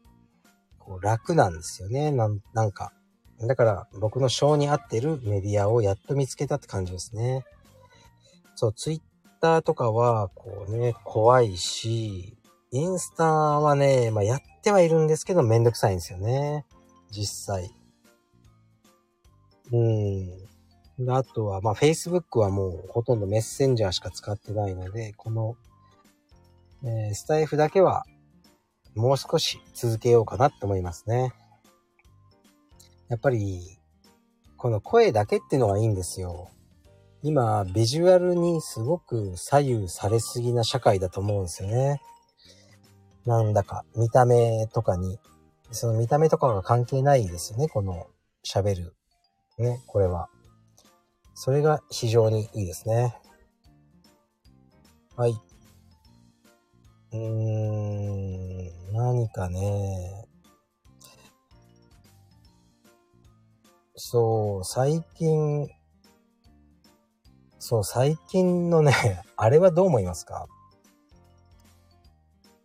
S1: こう楽なんですよね。なんなんか。だから僕の性に合ってるメディアをやっと見つけたって感じですね。そう、ツイッターとかは、こうね、怖いし、インスタはね、まあやってはいるんですけどめんどくさいんですよね。実際。うん。あとは、まあ Facebook はもうほとんどメッセンジャーしか使ってないので、この、えー、スタイフだけはもう少し続けようかなって思いますね。やっぱり、この声だけっていうのがいいんですよ。今、ビジュアルにすごく左右されすぎな社会だと思うんですよね。なんだか、見た目とかに、その見た目とかが関係ないですよね、この喋る。ね、これは。それが非常にいいですね。はい。うーん、何かね。そう、最近、そう、最近のね、(laughs) あれはどう思いますか？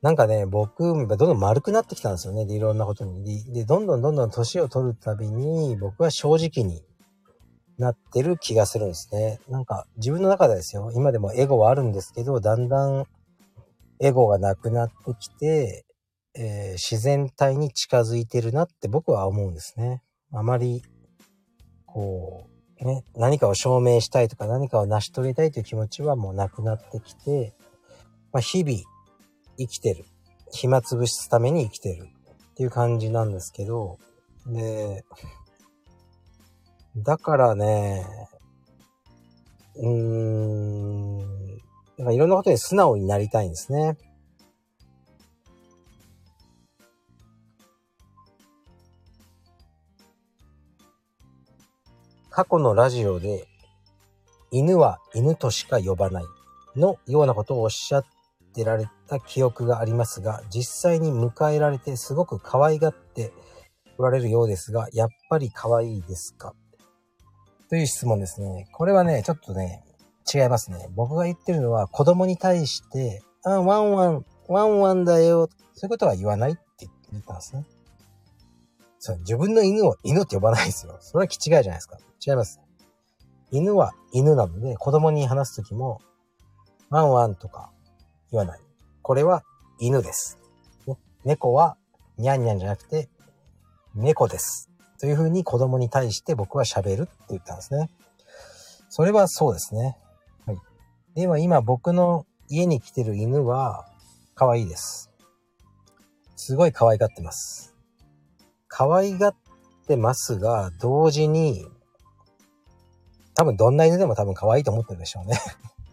S1: なんかね、僕、どんどん丸くなってきたんですよね。で、いろんなことに。で、どんどんどんどん年を取るたびに、僕は正直になってる気がするんですね。なんか、自分の中でですよ。今でもエゴはあるんですけど、だんだんエゴがなくなってきて、えー、自然体に近づいてるなって僕は思うんですね。あまり、こう、ね、何かを証明したいとか何かを成し遂げたいという気持ちはもうなくなってきて、まあ、日々生きてる。暇つぶすために生きてるっていう感じなんですけど、で、だからね、うーん、なんかいろんなことに素直になりたいんですね。過去のラジオで、犬は犬としか呼ばないのようなことをおっしゃってられた記憶がありますが、実際に迎えられてすごく可愛がっておられるようですが、やっぱり可愛いですか？という質問ですね。これはね、ちょっとね、違いますね。僕が言ってるのは子供に対して、あ、ワンワン、ワンワンだよ。そういうことは言わないって言ったんですね。そう、自分の犬を犬って呼ばないですよ。それは気違いじゃないですか。違います。犬は犬なので、子供に話すときも、ワンワンとか言わない。これは犬です。ね、猫はニャンニャンじゃなくて、猫です。というふうに子供に対して僕は喋るって言ったんですね。それはそうですね。はいでは今僕の家に来てる犬は可愛いです。すごい可愛がってます。可愛がってますが、同時に、多分どんな犬でも多分可愛いと思ってるでしょうね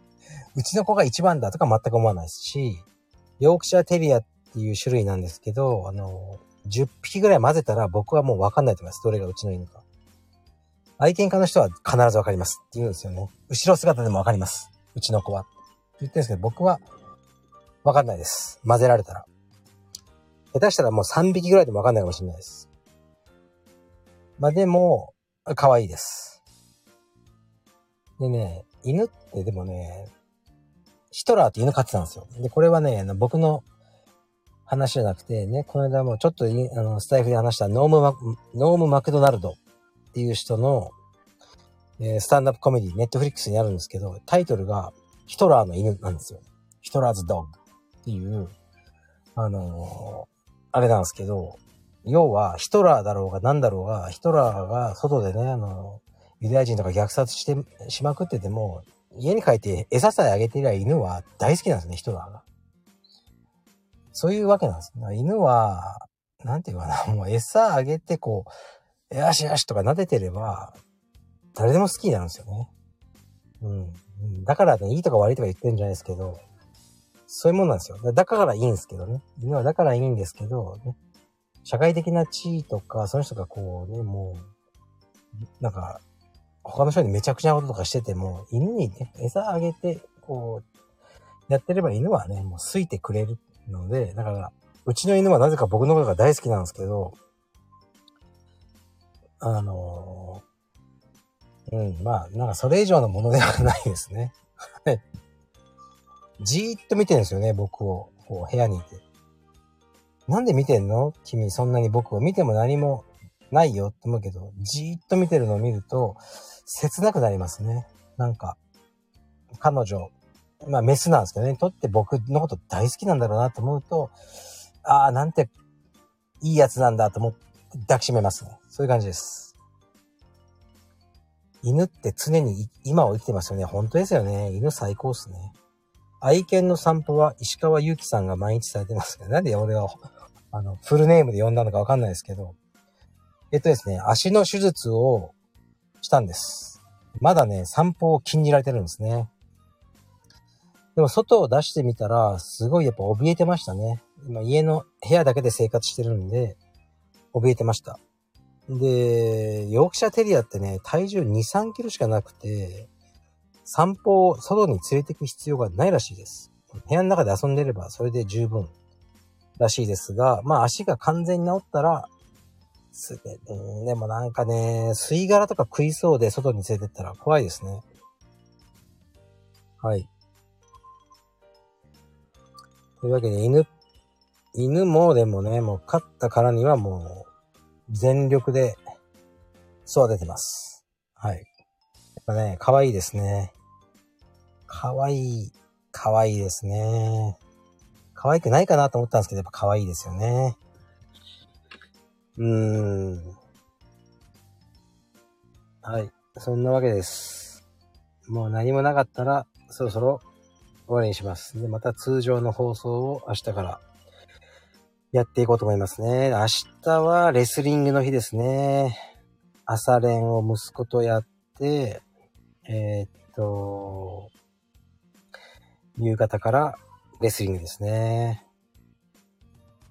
S1: (laughs) うちの子が一番だとか全く思わないですし、ヨークシャーテリアっていう種類なんですけど、あの、10匹ぐらい混ぜたら僕はもうわかんないと思います。どれがうちの犬か。愛犬家の人は必ずわかりますって言うんですよね。後ろ姿でもわかります。うちの子は。言ってるんですけど、僕は、わかんないです。混ぜられたら。下手したらもう3匹ぐらいでもわかんないかもしれないです。まあでも、可愛いです。でね、犬ってでもね、ヒトラーって犬飼ってたんですよ。で、これはね、僕の話じゃなくてね、この間もちょっとあのスタイフで話したノームマ、ノーム・マクドナルドっていう人のえー、スタンダップコメディ、ネットフリックスにあるんですけど、タイトルがヒトラーの犬なんですよ。ヒトラーズドッグっていう、あのー、あれなんですけど、要はヒトラーだろうが何だろうが、ヒトラーが外でね、あのー、ユダヤ人とか虐殺してしまくってても、家に帰って餌さえあげてりゃ犬は大好きなんですね、ヒトラーが。そういうわけなんです。犬は、なんていうかな、(laughs) もう餌あげてこう、よしよしとか撫でてれば、誰でも好きになるんですよね。うん。だからね、いいとか悪いとか言ってるんじゃないですけど、そういうもんなんですよ。だからいいんですけどね。犬はだからいいんですけど、ね、社会的な地位とか、その人がこうね、もう、なんか、他の人にめちゃくちゃなこととかしてても、犬にね、餌あげて、こう、やってれば犬はね、もう好いてくれるので、だから、うちの犬はなぜか僕のことが大好きなんですけど、あのー、うん、まあ、なんかそれ以上のものではないですね。はい。じーっと見てるんですよね、僕を。こう、部屋にいて。なんで見てんの？君そんなに僕を見ても何もないよって思うけど、じーっと見てるのを見ると、切なくなりますね。なんか、彼女、まあメスなんですけどね、とって僕のこと大好きなんだろうなと思うと、ああ、なんていいやつなんだと思って抱きしめますね。そういう感じです。犬って常に今を生きてますよね。本当ですよね。犬最高っすね。愛犬の散歩は石川祐希さんが毎日されてますけど、なんで俺は、あの、フルネームで呼んだのかわかんないですけど、えっとですね、足の手術をしたんです。まだね、散歩を禁じられてるんですね。でも外を出してみたら、すごいやっぱ怯えてましたね。今家の部屋だけで生活してるんで、怯えてました。で、ヨークシャテリアってね、体重2、3キロしかなくて、散歩を外に連れて行く必要がないらしいです。部屋の中で遊んでればそれで十分らしいですが、まあ足が完全に治ったら、すべ、うん、でもなんかね、吸い殻とか食いそうで外に連れてったら怖いですね。はい。というわけで犬、犬もでもね、もう飼ったからにはもう全力で育ててます。はい。やっぱね、可愛いですね。可愛い、可愛いですね。可愛くないかなと思ったんですけど、やっぱ可愛いですよね。うーん。はい。そんなわけです。もう何もなかったら、そろそろ終わりにします。で、また通常の放送を明日からやっていこうと思いますね。明日はレスリングの日ですね。朝練を息子とやって、えー、っと、夕方からレスリングですね。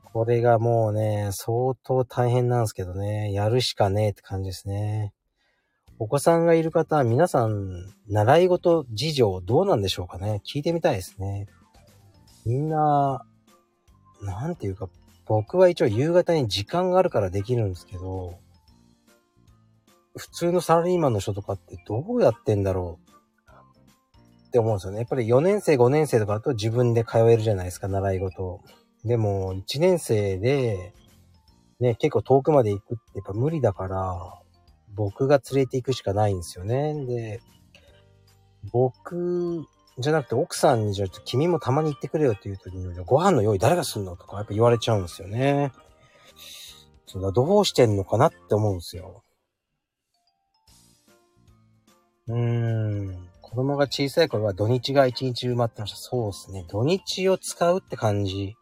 S1: これがもうね、相当大変なんですけどね、やるしかねえって感じですね。お子さんがいる方皆さん、習い事事情どうなんでしょうかね？聞いてみたいですね。みんな、なんていうか、僕は一応夕方に時間があるからできるんですけど、普通のサラリーマンの人とかってどうやってんだろうって思うんですよね。やっぱり4年生、5年生とかだと自分で通えるじゃないですか、習い事。でも、1年生で、ね、結構遠くまで行くってやっぱ無理だから、僕が連れて行くしかないんですよね。で、僕じゃなくて奥さんにじゃあ君もたまに行ってくれよって言う時に、ご飯の用意誰がすんのとかやっぱ言われちゃうんですよね。そうだ、どうしてんのかなって思うんですよ。うーん。子供が小さい頃は土日が一日埋まってました。そうですね。土日を使うって感じ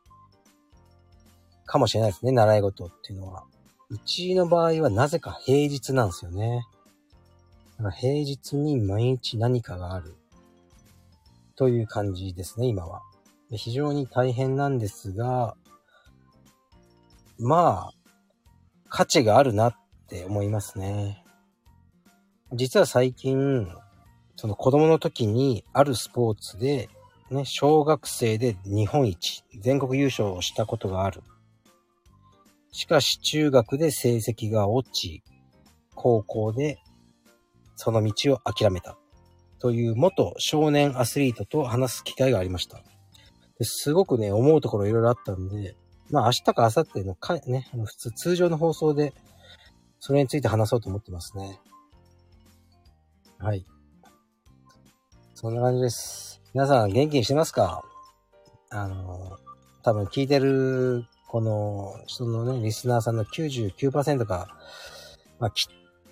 S1: かもしれないですね、習い事っていうのは。うちの場合はなぜか平日なんですよね。だから平日に毎日何かがある。という感じですね、今は。非常に大変なんですが、まあ、価値があるなって思いますね。実は最近、その子供の時にあるスポーツで、ね、小学生で日本一、全国優勝をしたことがある。しかし中学で成績が落ち、高校でその道を諦めた。という元少年アスリートと話す機会がありました。すごくね、思うところいろいろあったんで、まあ明日か明後日のか、ね、普通、通常の放送で、それについて話そうと思ってますね。はい。そんな感じです。皆さん元気にしてますか？あの、多分聞いてるこの人のね、リスナーさんの99%が、まあ、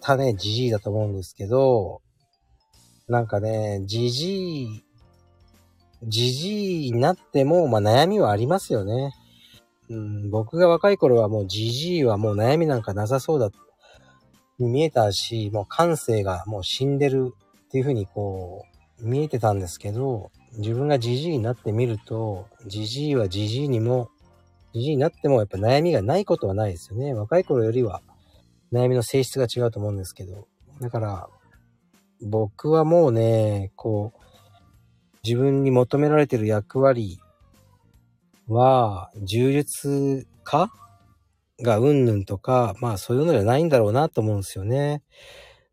S1: 汚ね、じじいだと思うんですけど、なんかね、じじい、じじいになっても、まあ、悩みはありますよね。うん、僕が若い頃はもうじじいはもう悩みなんかなさそうだ、に見えたし、もう感性がもう死んでるっていうふうにこう、見えてたんですけど、自分がじじいになってみると、じじいはじじいにもじじいになってもやっぱ悩みがないことはないですよね。若い頃よりは悩みの性質が違うと思うんですけど。だから、僕はもうね、こう自分に求められてる役割は、柔術家がうんぬんとか、まあそういうのじゃないんだろうなと思うんですよね。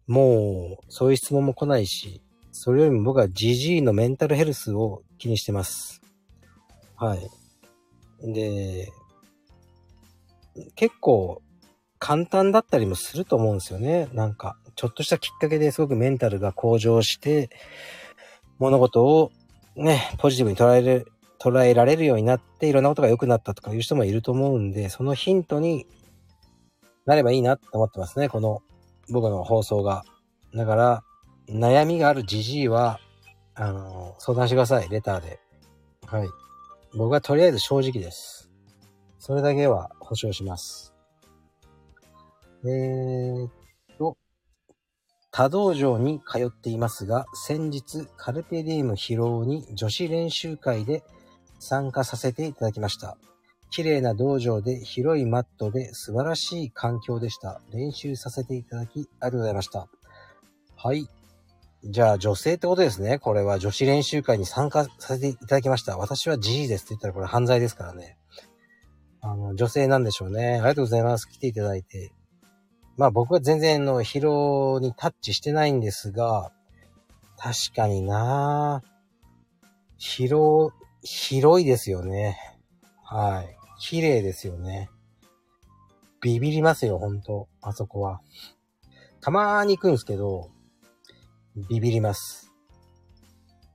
S1: もう、そういう質問も来ないし、それよりも僕は GG のメンタルヘルスを気にしてます。はい。で、結構簡単だったりもすると思うんですよね。なんか、ちょっとしたきっかけですごくメンタルが向上して、物事をね、ポジティブに捉える、捉えられるようになって、いろんなことが良くなったとかいう人もいると思うんで、そのヒントになればいいなって思ってますね、この僕の放送が。だから、悩みがあるじじいは、あの、相談してください、レターで。はい。僕はとりあえず正直です。それだけは保証します。えーっと、他道場に通っていますが、先日カルペディウム披露に女子練習会で参加させていただきました。綺麗な道場で広いマットで素晴らしい環境でした。練習させていただきありがとうございました。はい。じゃあ女性ってことですね。これは女子練習会に参加させていただきました。私は G ですって言ったらこれ犯罪ですからね。あの、女性なんでしょうね。ありがとうございます。来ていただいて。まあ僕は全然の疲労にタッチしてないんですが、確かにな疲労、広いですよね。はい。綺麗ですよね。ビビりますよ、ほんと。あそこは。たまーに行くんですけど、ビビります。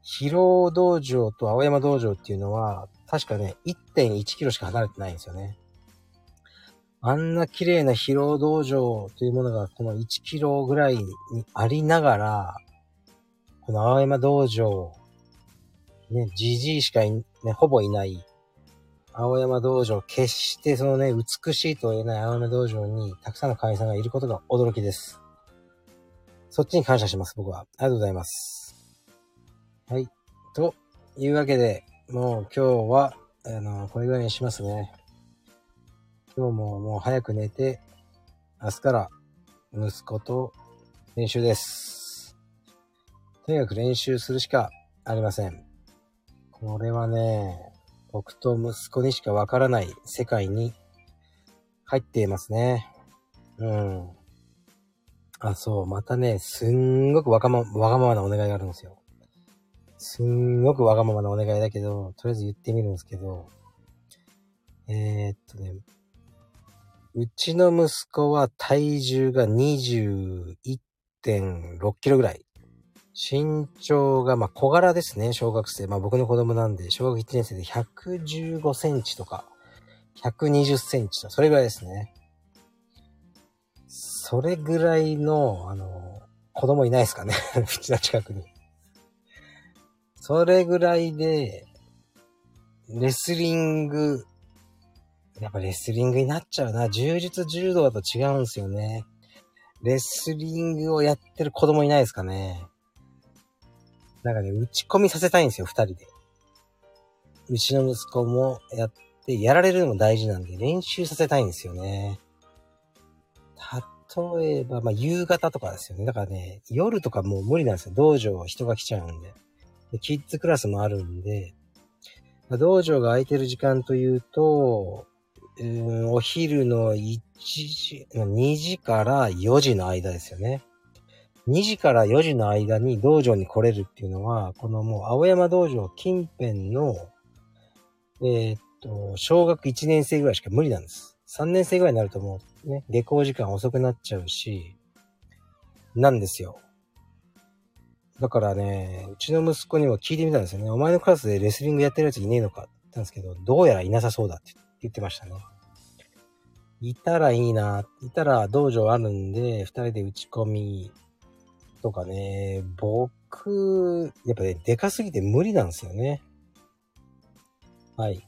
S1: 広労道場と青山道場っていうのは、確かね、1.1キロしか離れてないんですよね。あんな綺麗な疲労道場というものがこの1キロぐらいにありながら、この青山道場、ね、じじいしかい、ね、ほぼいない、青山道場、決してそのね、美しいとは言えない青山道場にたくさんの会員さんがいることが驚きです。そっちに感謝します、僕は。ありがとうございます。はい。というわけで、もう今日は、あの、これぐらいにしますね。今日ももう早く寝て、明日から息子と練習です。とにかく練習するしかありません。これはね、僕と息子にしかわからない世界に入っていますね。うん。あ、そう、またね、すんごくわがま、わがままなお願いがあるんですよ。すんごくわがままなお願いだけど、とりあえず言ってみるんですけど、えー、っとね、うちの息子は体重が21.6キロぐらい。身長が、まあ、小柄ですね、小学生。まあ、僕の子供なんで、小学1年生で115センチとか、120センチとか、それぐらいですね。それぐらいの、あの、子供いないですかね (laughs) うちの近くに。それぐらいで、レスリング、やっぱレスリングになっちゃうな。柔術柔道だと違うんですよね。レスリングをやってる子供いないですかね。なんかね、打ち込みさせたいんですよ、二人で。うちの息子もやって、やられるのも大事なんで、練習させたいんですよね。例えば、まあ、夕方とかですよね。だからね、夜とかもう無理なんですよ。道場は人が来ちゃうんで。でキッズクラスもあるんで、まあ、道場が空いてる時間というと、うん、お昼の1時、2時から4時の間ですよね。2時から4時の間に道場に来れるっていうのは、このもう青山道場近辺の、えー、っと、小学1年生ぐらいしか無理なんです。3年生ぐらいになるともうね、下校時間遅くなっちゃうし、なんですよ。だからね、うちの息子にも聞いてみたんですよね。お前のクラスでレスリングやってるやついねえのかって言ったんですけど、どうやらいなさそうだって言ってましたね。いたらいいな。いたら道場あるんで、二人で打ち込みとかね、僕、やっぱね、でかすぎて無理なんですよね。はい。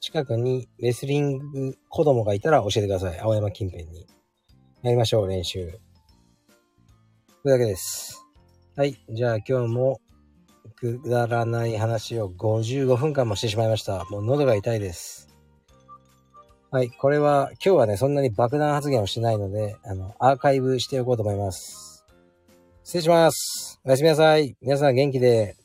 S1: 近くにレスリング子供がいたら教えてください。青山近辺に。やりましょう、練習。それだけです。はい。じゃあ今日もくだらない話を55分間もしてしまいました。もう喉が痛いです。はい。これは、今日はね、そんなに爆弾発言をしてないので、あの、アーカイブしておこうと思います。失礼します。おやすみなさい。皆さん元気で。